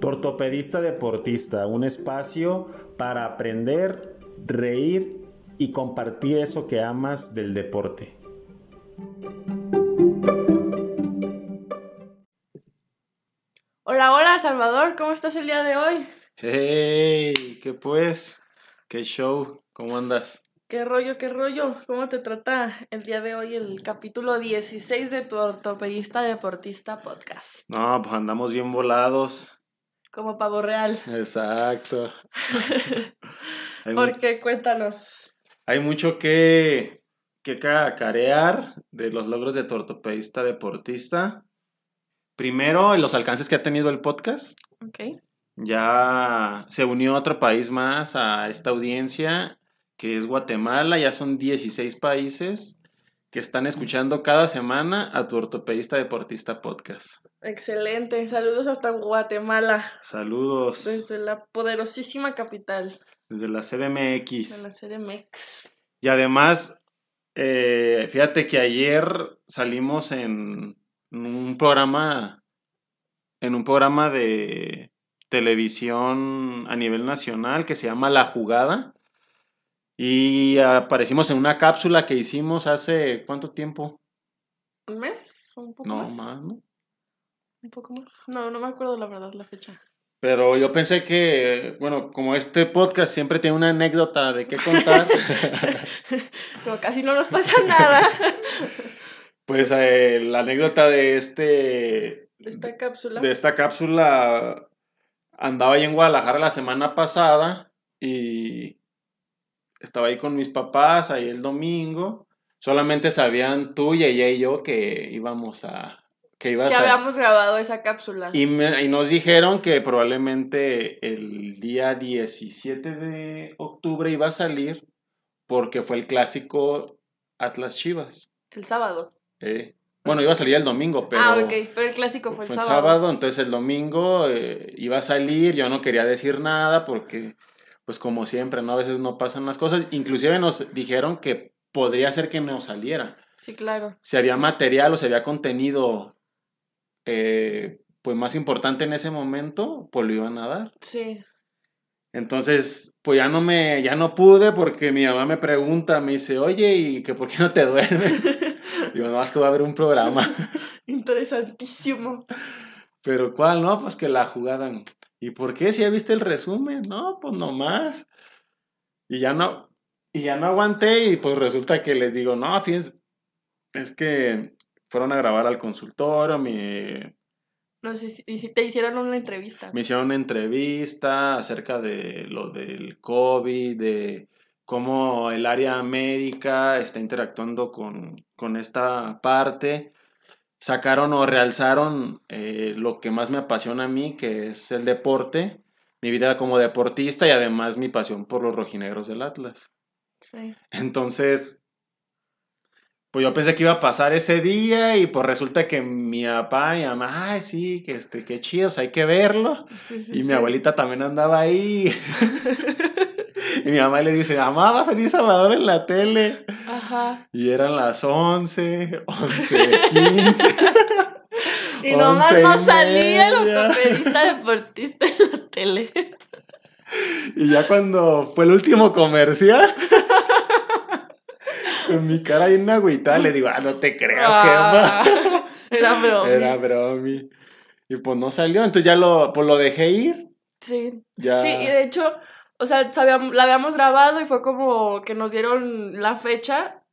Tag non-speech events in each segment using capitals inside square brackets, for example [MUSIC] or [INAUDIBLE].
Tortopedista Deportista, un espacio para aprender, reír y compartir eso que amas del deporte. Hola, hola Salvador, ¿cómo estás el día de hoy? Hey, ¿qué pues? ¿Qué show? ¿Cómo andas? ¿Qué rollo, qué rollo? ¿Cómo te trata el día de hoy el capítulo 16 de tu ortopedista deportista podcast? No, pues andamos bien volados. Como pavo real. Exacto. [LAUGHS] Hay mu- ¿Por qué? Cuéntanos. Hay mucho que, que cacarear de los logros de tu ortopedista deportista. Primero, los alcances que ha tenido el podcast. Ok. Ya se unió otro país más a esta audiencia, que es Guatemala. Ya son 16 países que están escuchando cada semana a tu ortopedista deportista podcast. Excelente. Saludos hasta Guatemala, Saludos desde la poderosísima capital desde la de la CDMX. CDMX. Y además, eh, fíjate que ayer salimos en un programa, en un programa de televisión a nivel nacional que se llama La Jugada. Y aparecimos en una cápsula que hicimos hace ¿cuánto tiempo? ¿Un mes? ¿Un poco No, más? más, ¿no? ¿Un poco más? No, no me acuerdo la verdad la fecha. Pero yo pensé que, bueno, como este podcast siempre tiene una anécdota de qué contar, [LAUGHS] Pero casi no nos pasa nada [LAUGHS] pues eh, la anécdota de este, de esta cápsula. de esta cápsula andaba ahí en Guadalajara la semana pasada y estaba ahí con mis papás ahí el domingo. Solamente sabían tú y ella y yo que íbamos a que ibas que a habíamos grabado esa cápsula. y, me- y nos dijeron que probablemente el día 17 de octubre iba a salir porque fue el clásico Atlas Chivas. El sábado. eh. Bueno, iba a salir el domingo, pero ah, ok, pero el clásico fue, fue el el sábado. sábado, entonces el domingo eh, iba a salir, yo no quería decir nada porque, pues como siempre, ¿no? A veces no pasan las cosas. Inclusive nos dijeron que podría ser que no saliera. Sí, claro. Si había material o si había contenido, eh, pues más importante en ese momento, pues lo iban a dar. Sí. Entonces, pues ya no me, ya no pude porque mi mamá me pregunta, me dice, oye, ¿y que por qué no te duermes? [LAUGHS] Digo, no, es que va a haber un programa. [LAUGHS] Interesantísimo. Pero ¿cuál? No, pues que la jugada. ¿Y por qué? Si ya viste el resumen. No, pues nomás. Y ya no, y ya no aguanté y pues resulta que les digo, no, fíjense, es que fueron a grabar al consultorio, me, No sé si, y si te hicieron una entrevista. me hicieron una entrevista acerca de lo del COVID, de cómo el área médica está interactuando con, con esta parte. Sacaron o realzaron eh, lo que más me apasiona a mí, que es el deporte, mi vida como deportista y además mi pasión por los rojinegros del Atlas. Sí. Entonces, pues yo pensé que iba a pasar ese día y pues resulta que mi papá y mamá, ay, sí, que este, qué chido, o sea, hay que verlo. Sí, sí, Y mi abuelita también andaba ahí. [LAUGHS] [LAUGHS] y mi mamá le dice, mamá, va a salir Salvador en la tele. Ajá. Y eran las 11, 11, 15. Y nomás no salía el ortopedista deportista en la tele. Y ya cuando fue el último comercial, [LAUGHS] con mi cara bien agüitada, le digo, ah, no te creas, Ah, jefa. Era broma. [LAUGHS] Era bromi. Y pues no salió, entonces ya lo, pues lo dejé ir. Sí. Ya. Sí, y de hecho, o sea, sabíamos- la habíamos grabado y fue como que nos dieron la fecha.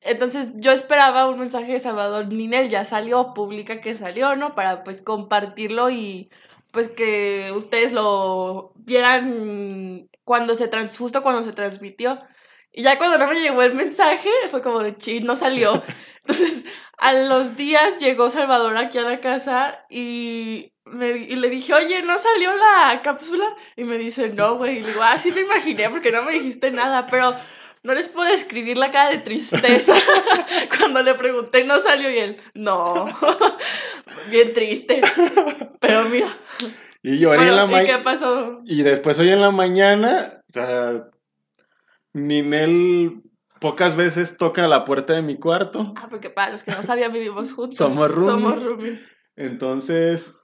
Entonces yo esperaba un mensaje de Salvador Ninel, ya salió, publica que salió, ¿no? Para pues compartirlo y pues que ustedes lo vieran cuando se trans, justo cuando se transmitió. Y ya cuando no me llegó el mensaje, fue como de ching, no salió. [LAUGHS] Entonces, a los días llegó Salvador aquí a la casa y, me, y le dije, oye, ¿no salió la cápsula? Y me dice, no, güey. Y le digo, ah, sí me imaginé porque no me dijiste nada, pero no les puedo describir la cara de tristeza. [LAUGHS] Cuando le pregunté, no salió y él, no. [LAUGHS] Bien triste. Pero mira. Y lloré en la Bueno, ¿Y qué mañana. pasó? Y después hoy en la mañana, o sea, Ninel pocas veces toca la puerta de mi cuarto. Ah, porque para los que no sabían, vivimos juntos. Somos roomies. Somos roomies. Entonces,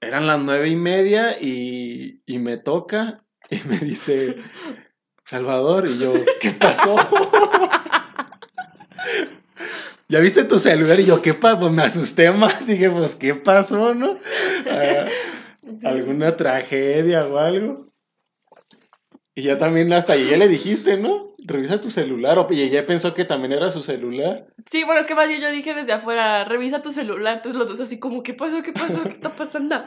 eran las nueve y media y, y me toca [LAUGHS] y me dice, Salvador, y yo, ¿qué pasó? [LAUGHS] ¿Ya viste tu celular? Y yo, ¿qué pasó? Pues me asusté más. [LAUGHS] Dije, pues, ¿qué pasó, no? Ah, ¿Alguna tragedia o algo? Y ya también hasta ya le dijiste, ¿no? Revisa tu celular. O y ella pensó que también era su celular. Sí, bueno, es que más yo dije desde afuera, revisa tu celular. Entonces los dos así como, ¿qué pasó? ¿Qué pasó? ¿Qué está pasando?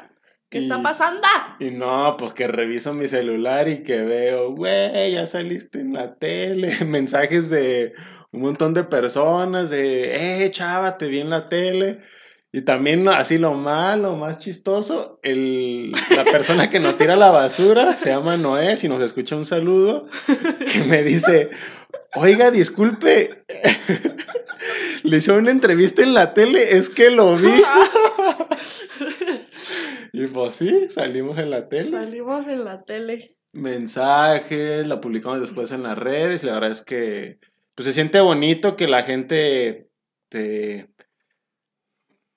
¿Qué Y- está pasando? Y no, pues que reviso mi celular y que veo, güey, ya saliste en la tele. [LAUGHS] Mensajes de un montón de personas de, eh, chava, te vi en la tele. Y también así lo más, lo más chistoso, el, la persona que nos tira la basura se llama Noé, si nos escucha un saludo, que me dice, oiga, disculpe, [LAUGHS] le hizo una entrevista en la tele, es que lo vi. [LAUGHS] y pues sí, salimos en la tele. Salimos en la tele. Mensajes, la publicamos después en las redes y la verdad es que pues se siente bonito que la gente te,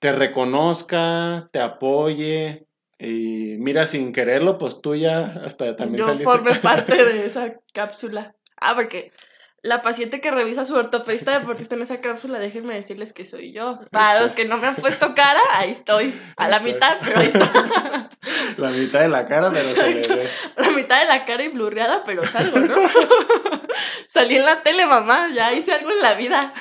te reconozca, te apoye y mira, sin quererlo, pues tú ya hasta también Yo saliste. formé [LAUGHS] parte de esa cápsula. Ah, porque la paciente que revisa su ortopedista deportista en esa cápsula, déjenme decirles que soy yo. Para los que no me han puesto cara, ahí estoy. A la Exacto. mitad, pero ahí está. [LAUGHS] La mitad de la cara, pero se le ve. la mitad de la cara y blurreada, pero salgo, ¿no? [LAUGHS] Salí en la tele, mamá, ya hice algo en la vida.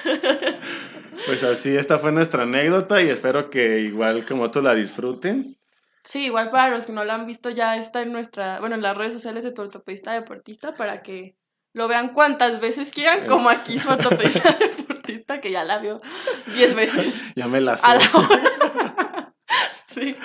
Pues así, esta fue nuestra anécdota y espero que igual como tú la disfruten. Sí, igual para los que no la han visto, ya está en nuestra, bueno, en las redes sociales de tu ortopedista deportista para que lo vean cuantas veces quieran, como aquí su ortopedista [LAUGHS] deportista, que ya la vio 10 veces [LAUGHS] Ya me la sé. a la hora. [LAUGHS] Sí.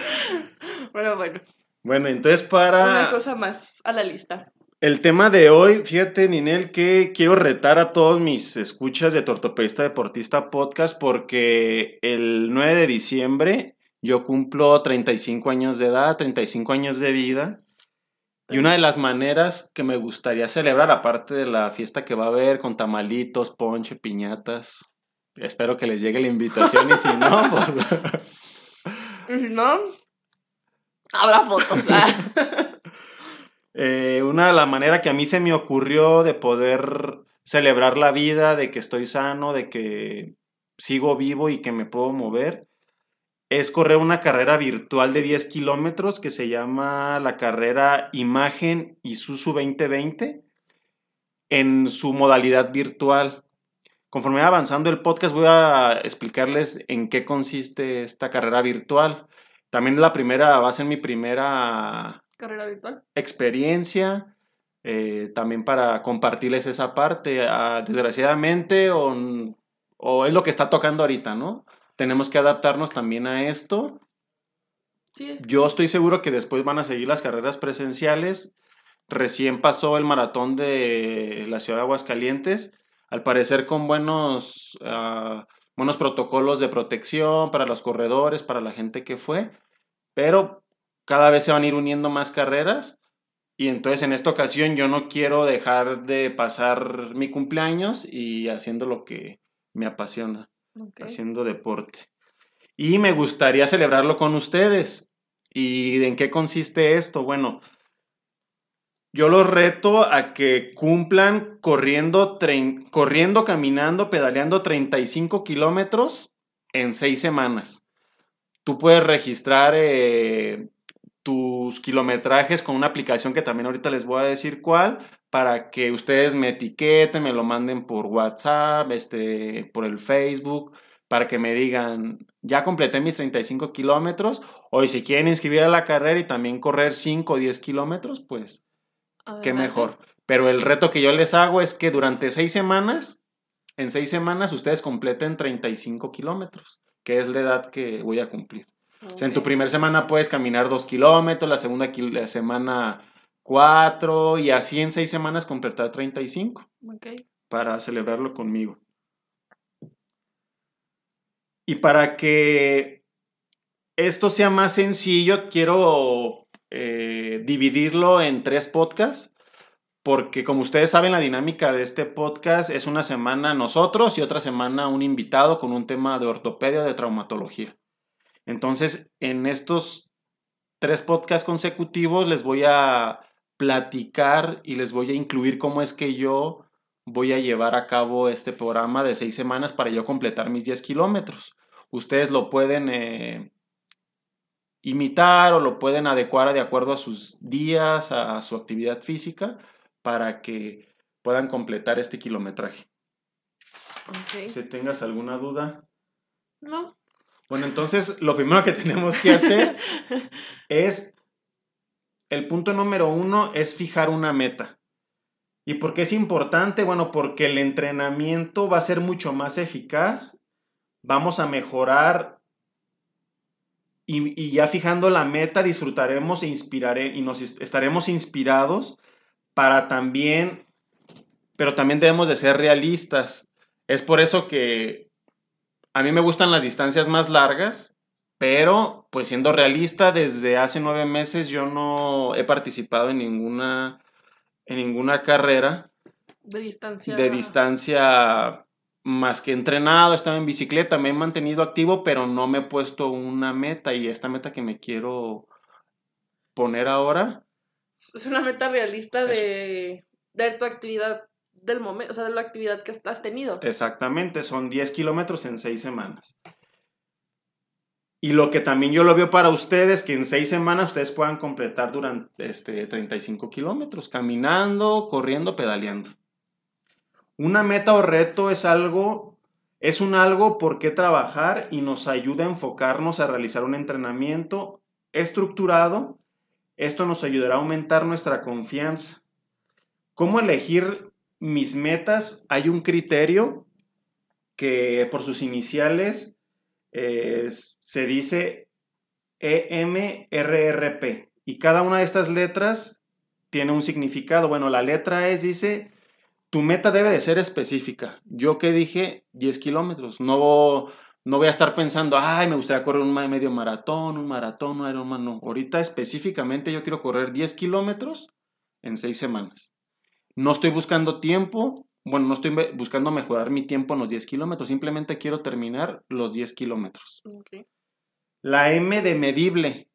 Pero bueno, Bueno, entonces para... una cosa más a la lista. El tema de hoy, fíjate, Ninel, que quiero retar a todos mis escuchas de Tortopedista Deportista Podcast porque el 9 de diciembre yo cumplo 35 años de edad, 35 años de vida. Y una de las maneras que me gustaría celebrar, aparte de la fiesta que va a haber con tamalitos, ponche, piñatas, espero que les llegue la invitación y si no, [LAUGHS] pues... Y si no, habrá fotos. ah. [LAUGHS] Eh, una de las maneras que a mí se me ocurrió de poder celebrar la vida, de que estoy sano, de que sigo vivo y que me puedo mover, es correr una carrera virtual de 10 kilómetros que se llama la carrera Imagen Isuzu 2020 en su modalidad virtual. Conforme va avanzando el podcast voy a explicarles en qué consiste esta carrera virtual. También la primera va a ser mi primera Carrera virtual. experiencia, eh, también para compartirles esa parte. Ah, desgraciadamente, o, o es lo que está tocando ahorita, ¿no? Tenemos que adaptarnos también a esto. Sí, Yo estoy seguro que después van a seguir las carreras presenciales. Recién pasó el maratón de la ciudad de Aguascalientes, al parecer con buenos, ah, buenos protocolos de protección para los corredores, para la gente que fue, pero cada vez se van a ir uniendo más carreras y entonces en esta ocasión yo no quiero dejar de pasar mi cumpleaños y haciendo lo que me apasiona ok. haciendo deporte. Y me gustaría celebrarlo con ustedes. ¿Y en qué consiste esto? Bueno, yo los reto a que cumplan corriendo, corriendo caminando, pedaleando 35 kilómetros en seis semanas. Tú puedes registrar eh, tus kilometrajes con una aplicación que también ahorita les voy a decir cuál, para que ustedes me etiqueten, me lo manden por WhatsApp, este, por el Facebook, para que me digan, ya completé mis 35 kilómetros, o si quieren inscribir a la carrera y también correr 5 o 10 kilómetros, pues qué mejor. Pero el reto que yo les hago es que durante seis semanas, en seis semanas, ustedes completen 35 kilómetros, que es la edad que voy a cumplir. O sea, en tu primera semana puedes caminar dos kilómetros, la segunda la semana cuatro, y así en seis semanas completar 35 Ok. para celebrarlo conmigo. Y para que esto sea más sencillo, quiero eh, dividirlo en tres podcasts, porque como ustedes saben, la dinámica de este podcast es una semana nosotros y otra semana un invitado con un tema de ortopedia o de traumatología. Entonces, en estos tres podcasts consecutivos les voy a platicar y les voy a incluir cómo es que yo voy a llevar a cabo este programa de seis semanas para yo completar mis 10 kilómetros. Ustedes lo pueden eh, imitar o lo pueden adecuar de acuerdo a sus días, a su actividad física, para que puedan completar este kilometraje. Si tengas alguna duda. No. Bueno, entonces lo primero que [LAUGHS] tenemos que hacer es, el punto número uno es fijar una meta. ¿Y por qué es importante? Bueno, porque el entrenamiento va a ser mucho más eficaz, vamos a mejorar y, ya fijando la meta disfrutaremos e inspiraré, y nos est- estaremos inspirados para también, pero también debemos de ser realistas. Es por eso que a mí me gustan las distancias más largas, pero pues siendo realista, desde hace nueve meses yo no he participado en ninguna, en ninguna carrera De distancia. de distancia más que entrenado, he estado en bicicleta, me he mantenido activo, pero no me he puesto una meta y esta meta que me quiero poner ahora, Es una meta realista de, de tu actividad del momento, o sea, de la actividad que has tenido. exactamente, son 10 kilómetros en seis semanas. Y lo que también yo lo veo para ustedes, que en seis semanas ustedes puedan completar durante este, 35 kilómetros, caminando, corriendo, pedaleando. Una meta o reto es algo, es un algo por qué trabajar y nos ayuda a enfocarnos a realizar un entrenamiento estructurado. Esto nos ayudará a aumentar nuestra confianza. ¿Cómo elegir mis metas? Hay un criterio que por sus iniciales eh, se dice EMRRP y cada una de estas letras tiene un significado. Bueno, la letra es, dice, tu meta debe de ser específica. Yo que dije 10 kilómetros. No, no voy a estar pensando, ay, me gustaría correr un medio maratón, un maratón, un Ironman. No, ahorita específicamente yo quiero correr 10 kilómetros en 6 semanas. No estoy buscando tiempo, bueno, no estoy buscando mejorar mi tiempo en los 10 kilómetros, simplemente quiero terminar los 10 kilómetros. La M de medible.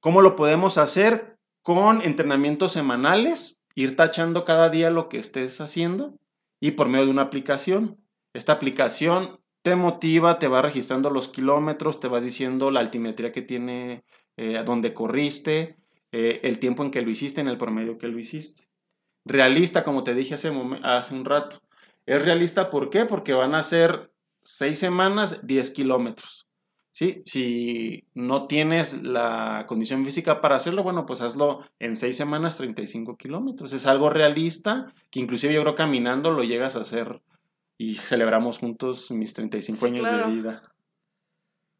¿Cómo lo podemos hacer? Con entrenamientos semanales, ir tachando cada día lo que estés haciendo y por medio de una aplicación. Esta aplicación te motiva, te va registrando los kilómetros, te va diciendo la altimetría que tiene, eh, dónde corriste, eh, el tiempo en que lo hiciste, en el promedio que lo hiciste. Realista, como te dije hace, un rato. Es realista, ¿por qué? Porque van a ser seis semanas, 10 kilómetros. ¿Sí? Si no tienes la condición física para hacerlo, bueno, pues hazlo en seis semanas, 35 kilómetros. Es algo realista que inclusive yo creo caminando lo llegas a hacer y celebramos juntos mis 35 Sí, años claro. de vida.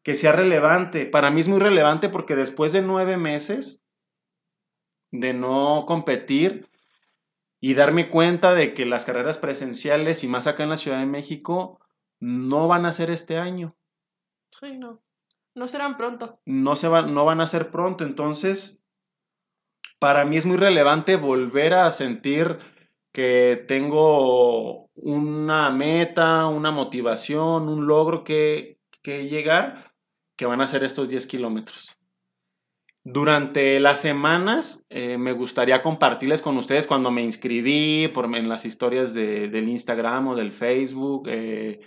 Que sea relevante. Para mí es muy relevante porque después de nueve meses de no competir y darme cuenta de que las carreras presenciales y más acá en la Ciudad de México no van a ser este año. Sí, no. No serán pronto. no, se van, no van a ser pronto. Entonces, para mí es muy relevante volver a sentir que tengo una meta, una motivación, un logro que, que llegar, que van a ser estos 10 kilómetros. Durante las semanas eh, me gustaría compartirles con ustedes cuando me inscribí por, en las historias de- del Instagram o del Facebook, eh,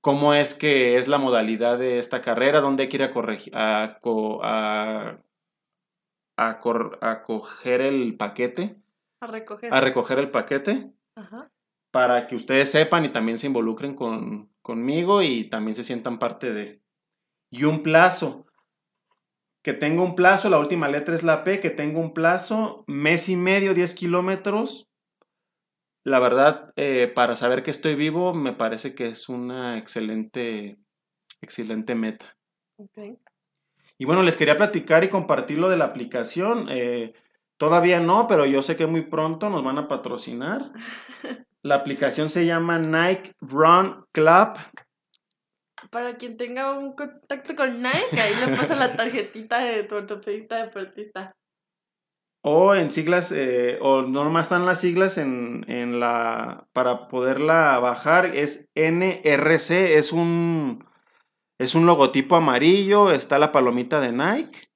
cómo es que es la modalidad de esta carrera, dónde hay que ir a, a, a- a cor- a coger el paquete, A recoger. a recoger el paquete, Ajá. para que ustedes sepan y también se involucren con, conmigo y también se sientan parte de. Y un plazo. Que tengo un plazo, la última letra es la P, que tengo un plazo, mes y medio, 10 kilómetros. La verdad, eh, para saber que estoy vivo, me parece que es una excelente, excelente meta. Y bueno, les quería platicar y compartir lo de la aplicación. eh, todavía no, pero yo sé que muy pronto nos van a patrocinar. [LAUGHS] La aplicación se llama Nike Run Club. Para quien tenga un contacto con Nike, ahí le pasa la tarjetita de tu ortopedista deportista. O en siglas, eh, o no nomás están las siglas en, en la. para poderla bajar, es NRC, es un. Es un logotipo amarillo, está la palomita de Nike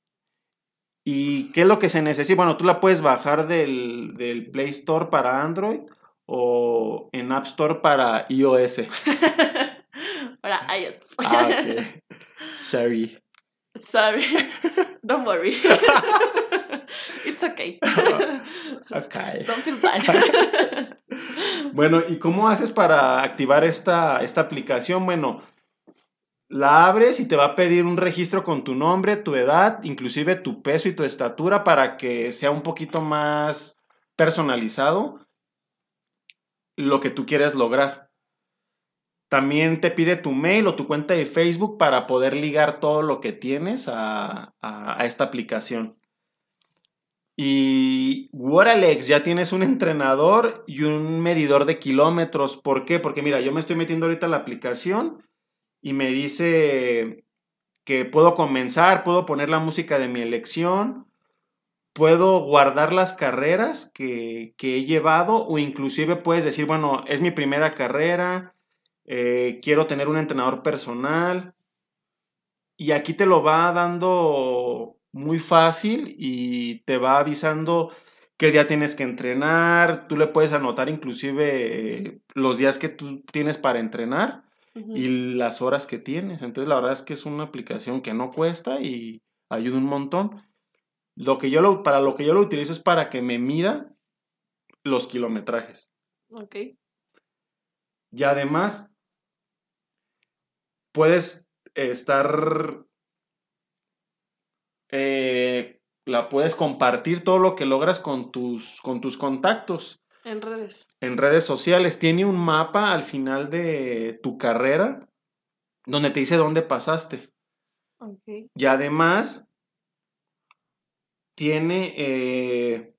¿Y qué es lo que se necesita? Bueno, tú la puedes bajar del, del Play Store para Android o en App Store para iOS. [LAUGHS] Para iOS. Ah, ok. [LAUGHS] Sorry. Sorry. [LAUGHS] Don't worry. [LAUGHS] It's okay. Ok. Don't feel bad. Bueno, ¿y cómo haces para activar esta, esta aplicación? Bueno, la abres y te va a pedir un registro con tu nombre, tu edad, inclusive tu peso y tu estatura para que sea un poquito más personalizado lo que tú quieres lograr. También te pide tu mail o tu cuenta de Facebook para poder ligar todo lo que tienes a, a- esta aplicación. Y Waralex ya tienes un entrenador y un medidor de kilómetros. ¿Por qué? Porque mira, yo me estoy metiendo ahorita a la aplicación y me dice que puedo comenzar, puedo poner la música de mi elección, puedo guardar las carreras que, que he llevado o inclusive puedes decir, bueno, es mi primera carrera, eh, quiero tener un entrenador personal y aquí te lo va dando muy fácil y te va avisando qué día tienes que entrenar, tú le puedes anotar inclusive eh, los días que tú tienes para entrenar y las horas que tienes. Entonces, la verdad es que es una aplicación que no cuesta y ayuda un montón. Lo que yo lo, para lo que yo lo utilizo es para que me mida los kilometrajes. Ok. Y además, puedes estar. eh, la puedes compartir todo lo que logras con tus, con tus contactos. En redes. en redes sociales. Tiene un mapa al final de tu carrera donde te dice dónde pasaste. Y además tiene eh,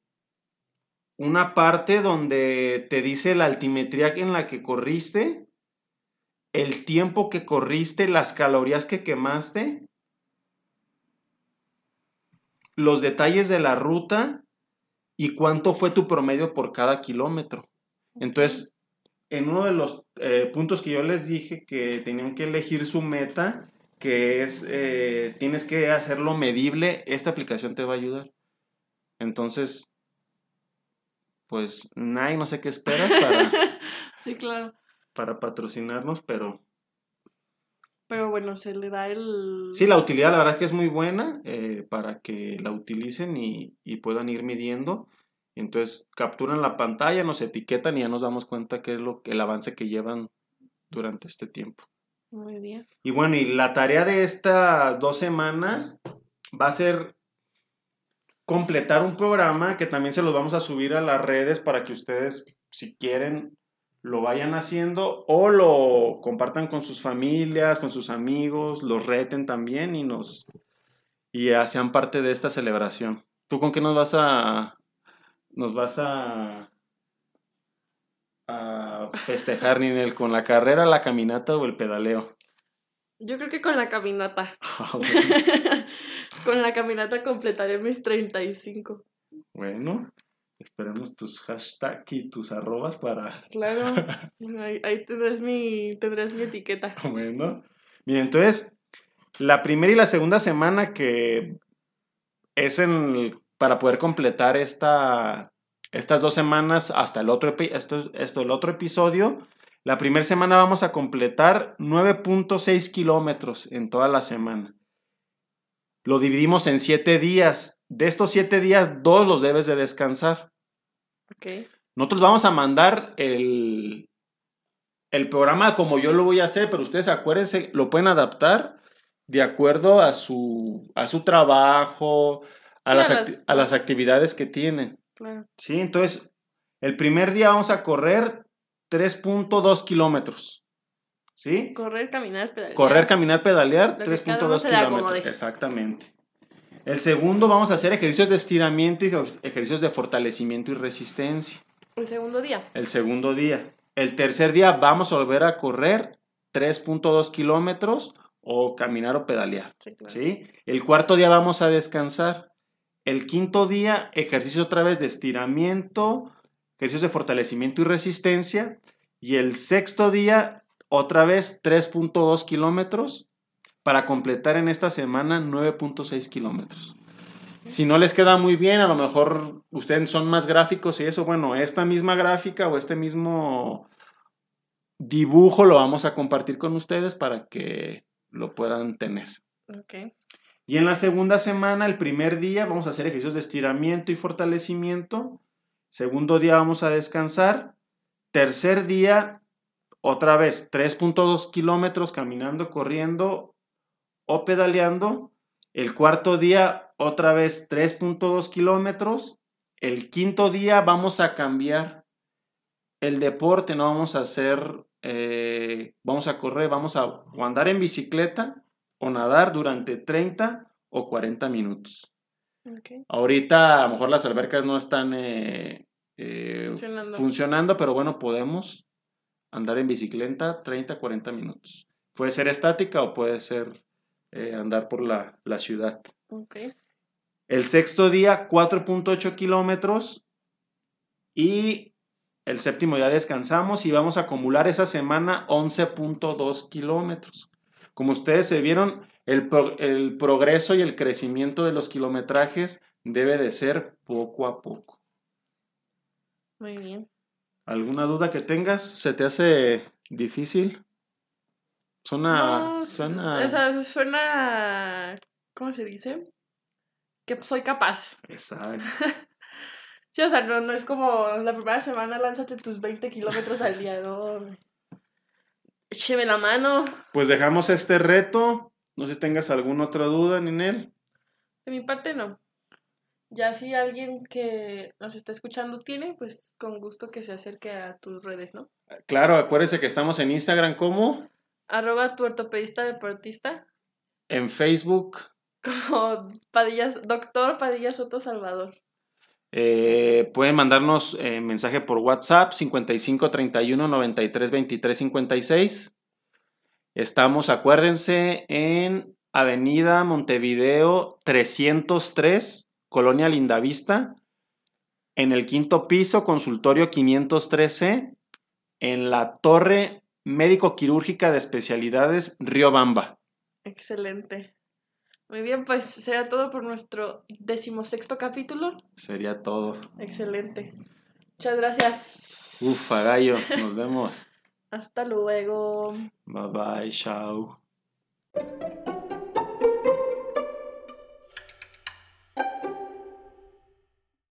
una parte donde te dice la altimetría en la que corriste, el tiempo que corriste, las calorías que quemaste, los detalles de la ruta y cuánto fue tu promedio por cada kilómetro. Entonces, en uno de los eh, puntos que yo les dije que tenían que elegir su meta, que es, eh, tienes que hacerlo medible, esta aplicación te va a ayudar. Entonces, pues, Nike, no sé qué esperas para, [LAUGHS] sí, claro. Para patrocinarnos, pero Pero bueno, se le da el. sí, la utilidad la verdad es que es muy buena eh, para que la utilicen y, y puedan ir midiendo. Entonces capturan la pantalla, nos etiquetan y ya nos damos cuenta qué es lo, el avance que llevan durante este tiempo. Muy bien. Y bueno, y la tarea de estas dos semanas va a ser completar un programa que también se los vamos a subir a las redes para que ustedes, si quieren, lo vayan haciendo o lo compartan con sus familias, con sus amigos, los reten también y nos y ya sean parte de esta celebración. ¿Tú con qué nos vas a nos vas a a festejar, Ninel? ¿Con la carrera, la caminata o el pedaleo? Yo creo que con la caminata. Ah, [LAUGHS] bueno. con la caminata completaré mis 35. Bueno, esperemos tus hashtags y tus arrobas para... [LAUGHS] Claro. [LAUGHS] ahí, ahí tendrás mi, tendrás mi etiqueta. [LAUGHS] Bueno, bien, entonces, la primera y la segunda semana que es en, para poder completar esta, estas dos semanas hasta el otro, esto, esto, el otro episodio, la primera semana vamos a completar 9.6 kilómetros en toda la semana. Lo dividimos en 7 días. De estos 7 días, dos los debes de descansar. Ok. Nosotros vamos a mandar el, el programa como yo lo voy a hacer, pero ustedes acuérdense, lo pueden adaptar de acuerdo a su, a su trabajo, a, Sí, las, a acti- las- a las actividades que tienen. Claro. ¿sí? Entonces, el primer día vamos a correr 3.2 kilómetros. ¿Sí? Correr, caminar, pedalear. Correr, caminar, pedalear, Lo que cada uno 3.2 se le kilómetros. Exactamente. El segundo vamos a hacer ejercicios de estiramiento y ej- ejercicios de fortalecimiento y resistencia. El segundo día. El segundo día. El tercer día vamos a volver a correr 3.2 kilómetros o caminar o pedalear. Sí, claro. ¿sí? El cuarto día vamos a descansar. El quinto día, ejercicio otra vez de estiramiento, ejercicios de fortalecimiento y resistencia. Y el sexto día, otra vez 3.2 kilómetros para completar en esta semana 9.6 kilómetros. Si no les queda muy bien, a lo mejor ustedes son más gráficos y eso, bueno, esta misma gráfica o este mismo dibujo lo vamos a compartir con ustedes para que lo puedan tener. Ok. Y en la segunda semana, el primer día, vamos a hacer ejercicios de estiramiento y fortalecimiento. Segundo día vamos a descansar. Tercer día, otra vez, 3.2 kilómetros caminando, corriendo o pedaleando. El cuarto día, otra vez, 3.2 kilómetros. El quinto día vamos a cambiar el deporte, no vamos a hacer, eh, vamos a correr, vamos a o andar en bicicleta o nadar durante 30 o 40 minutos. Ahorita a lo mejor las albercas no están eh, eh, Funcionando. funcionando, pero bueno, podemos andar en bicicleta 30, 40 minutos. Puede ser estática o puede ser eh, andar por la, la ciudad. El sexto día, 4.8 kilómetros. Y el séptimo día descansamos y vamos a acumular esa semana 11.2 kilómetros. Como ustedes se vieron, el, pro- el progreso y el crecimiento de los kilometrajes debe de ser poco a poco. Muy bien. ¿Alguna duda que tengas? ¿Se te hace difícil? Suena... No, suena... O sea, suena. ¿Cómo se dice? Que soy capaz. [LAUGHS] Exacto. Sí, o sea, no, no es como la primera semana lánzate tus 20 kilómetros al día, no. Écheme la mano. Pues dejamos este reto. No sé si tengas alguna otra duda, Ninel. De mi parte, no. Ya si alguien que nos está escuchando tiene, pues con gusto que se acerque a tus redes, ¿no? Claro, acuérdense que estamos en Instagram como Arroba tu ortopedista deportista en Facebook. como Padillas, doctor Padilla Soto Salvador. Eh, pueden mandarnos eh, mensaje por WhatsApp 55 31 93 23 56. Estamos, acuérdense, en Avenida Montevideo 303, Colonia Lindavista, en el quinto piso, consultorio 513, en la Torre Médico Quirúrgica de Especialidades Río Bamba. Excelente. Muy bien, pues será todo por nuestro decimosexto capítulo. Sería todo. Excelente. Muchas gracias. Uf, gallo, nos vemos. Hasta luego. Bye bye, chao.